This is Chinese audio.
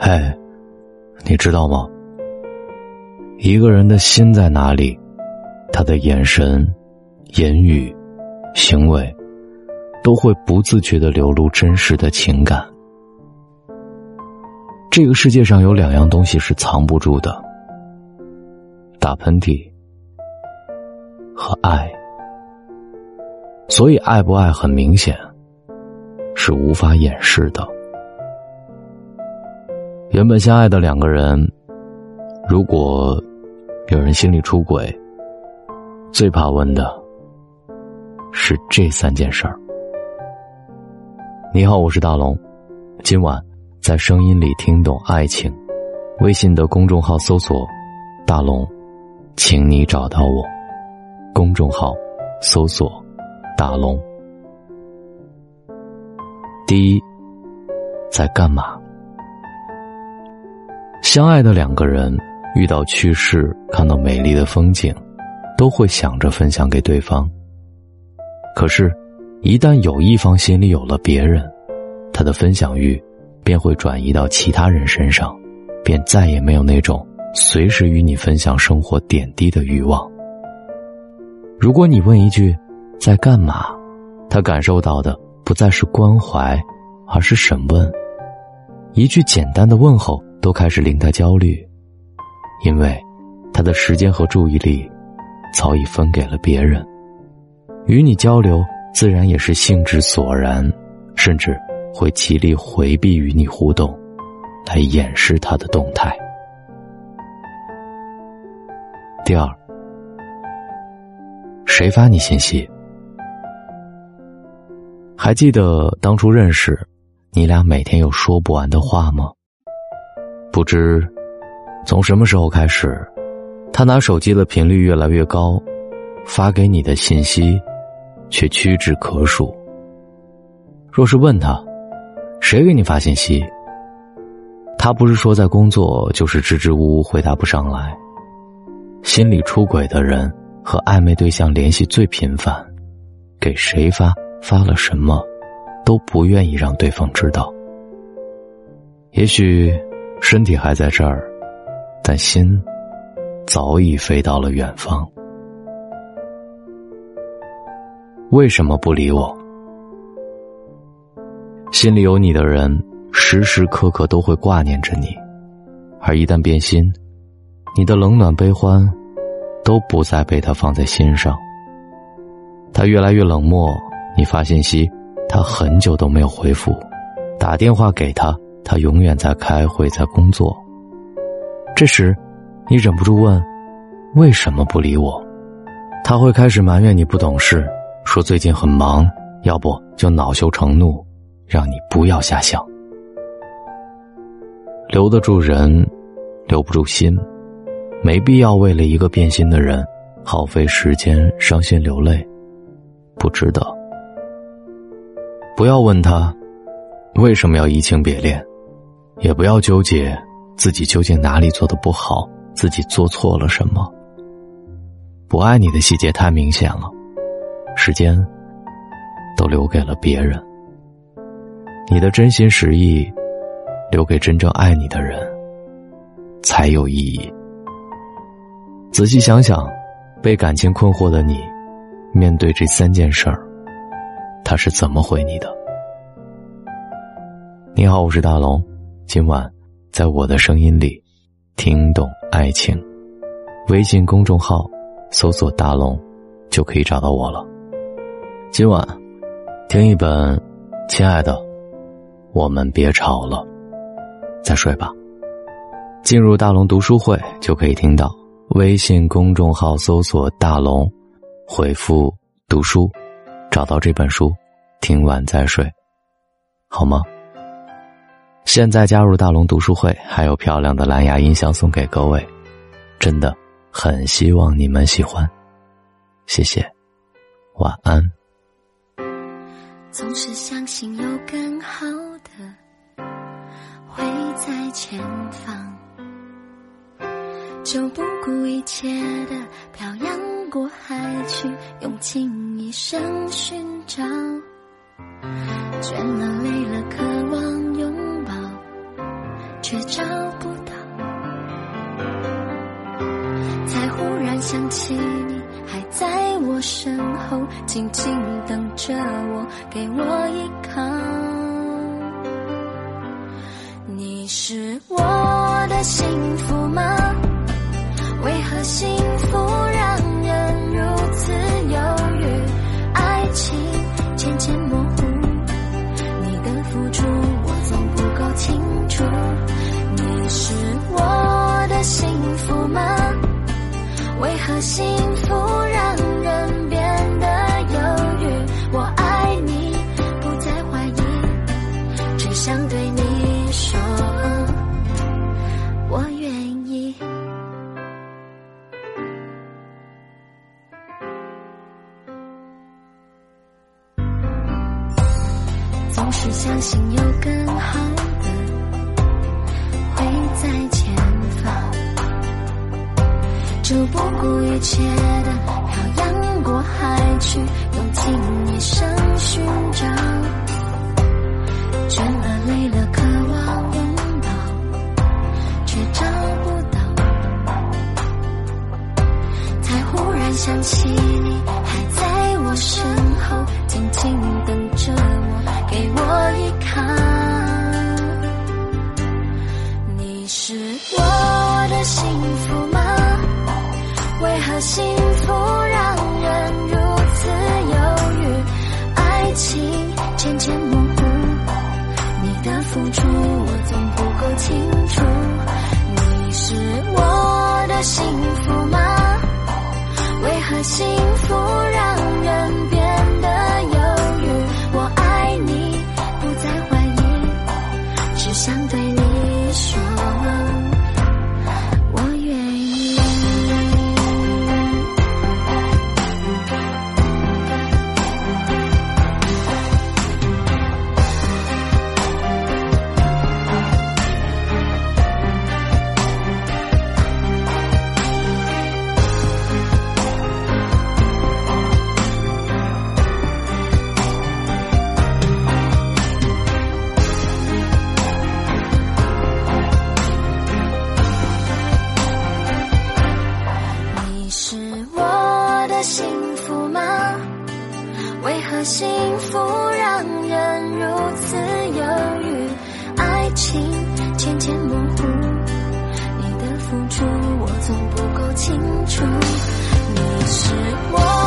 嗨，你知道吗？一个人的心在哪里，他的眼神、言语、行为，都会不自觉的流露真实的情感。这个世界上有两样东西是藏不住的：打喷嚏和爱。所以，爱不爱很明显，是无法掩饰的。原本相爱的两个人，如果有人心里出轨，最怕问的是这三件事儿。你好，我是大龙，今晚在声音里听懂爱情。微信的公众号搜索“大龙”，请你找到我。公众号搜索。大龙，第一，在干嘛？相爱的两个人遇到趣事，看到美丽的风景，都会想着分享给对方。可是，一旦有一方心里有了别人，他的分享欲便会转移到其他人身上，便再也没有那种随时与你分享生活点滴的欲望。如果你问一句，在干嘛？他感受到的不再是关怀，而是审问。一句简单的问候都开始令他焦虑，因为他的时间和注意力早已分给了别人。与你交流，自然也是兴致索然，甚至会极力回避与你互动，来掩饰他的动态。第二，谁发你信息？还记得当初认识，你俩每天有说不完的话吗？不知从什么时候开始，他拿手机的频率越来越高，发给你的信息却屈指可数。若是问他，谁给你发信息？他不是说在工作，就是支支吾吾回答不上来。心里出轨的人和暧昧对象联系最频繁，给谁发？发了什么，都不愿意让对方知道。也许身体还在这儿，但心早已飞到了远方。为什么不理我？心里有你的人，时时刻刻都会挂念着你，而一旦变心，你的冷暖悲欢都不再被他放在心上。他越来越冷漠。你发信息，他很久都没有回复；打电话给他，他永远在开会，在工作。这时，你忍不住问：“为什么不理我？”他会开始埋怨你不懂事，说最近很忙，要不就恼羞成怒，让你不要瞎想。留得住人，留不住心，没必要为了一个变心的人耗费时间、伤心流泪，不值得。不要问他为什么要移情别恋，也不要纠结自己究竟哪里做的不好，自己做错了什么。不爱你的细节太明显了，时间都留给了别人。你的真心实意留给真正爱你的人才有意义。仔细想想，被感情困惑的你，面对这三件事儿。他是怎么回你的？你好，我是大龙，今晚在我的声音里听懂爱情。微信公众号搜索“大龙”就可以找到我了。今晚听一本《亲爱的，我们别吵了，再睡吧》。进入大龙读书会就可以听到。微信公众号搜索“大龙”，回复“读书”。找到这本书，听完再睡，好吗？现在加入大龙读书会，还有漂亮的蓝牙音箱送给各位，真的很希望你们喜欢，谢谢，晚安。总是相信有更好的会在前方，就不顾一切的漂洋。过海去，用尽一生寻找，倦了累了，渴望拥却找不到。才忽然想起你还在我身后静静等着我给我依靠。你是我的幸福吗？为何心总是相信有更好的会在前方，就不顾一切的漂洋过海去，用尽一生寻找。的付出我总不够清楚。你是我的幸福吗？为何幸福让人变得犹豫？我爱你，不再怀疑，只想对你说，和幸福让人如此犹豫爱情渐渐模糊你的付出我总不够清楚你是我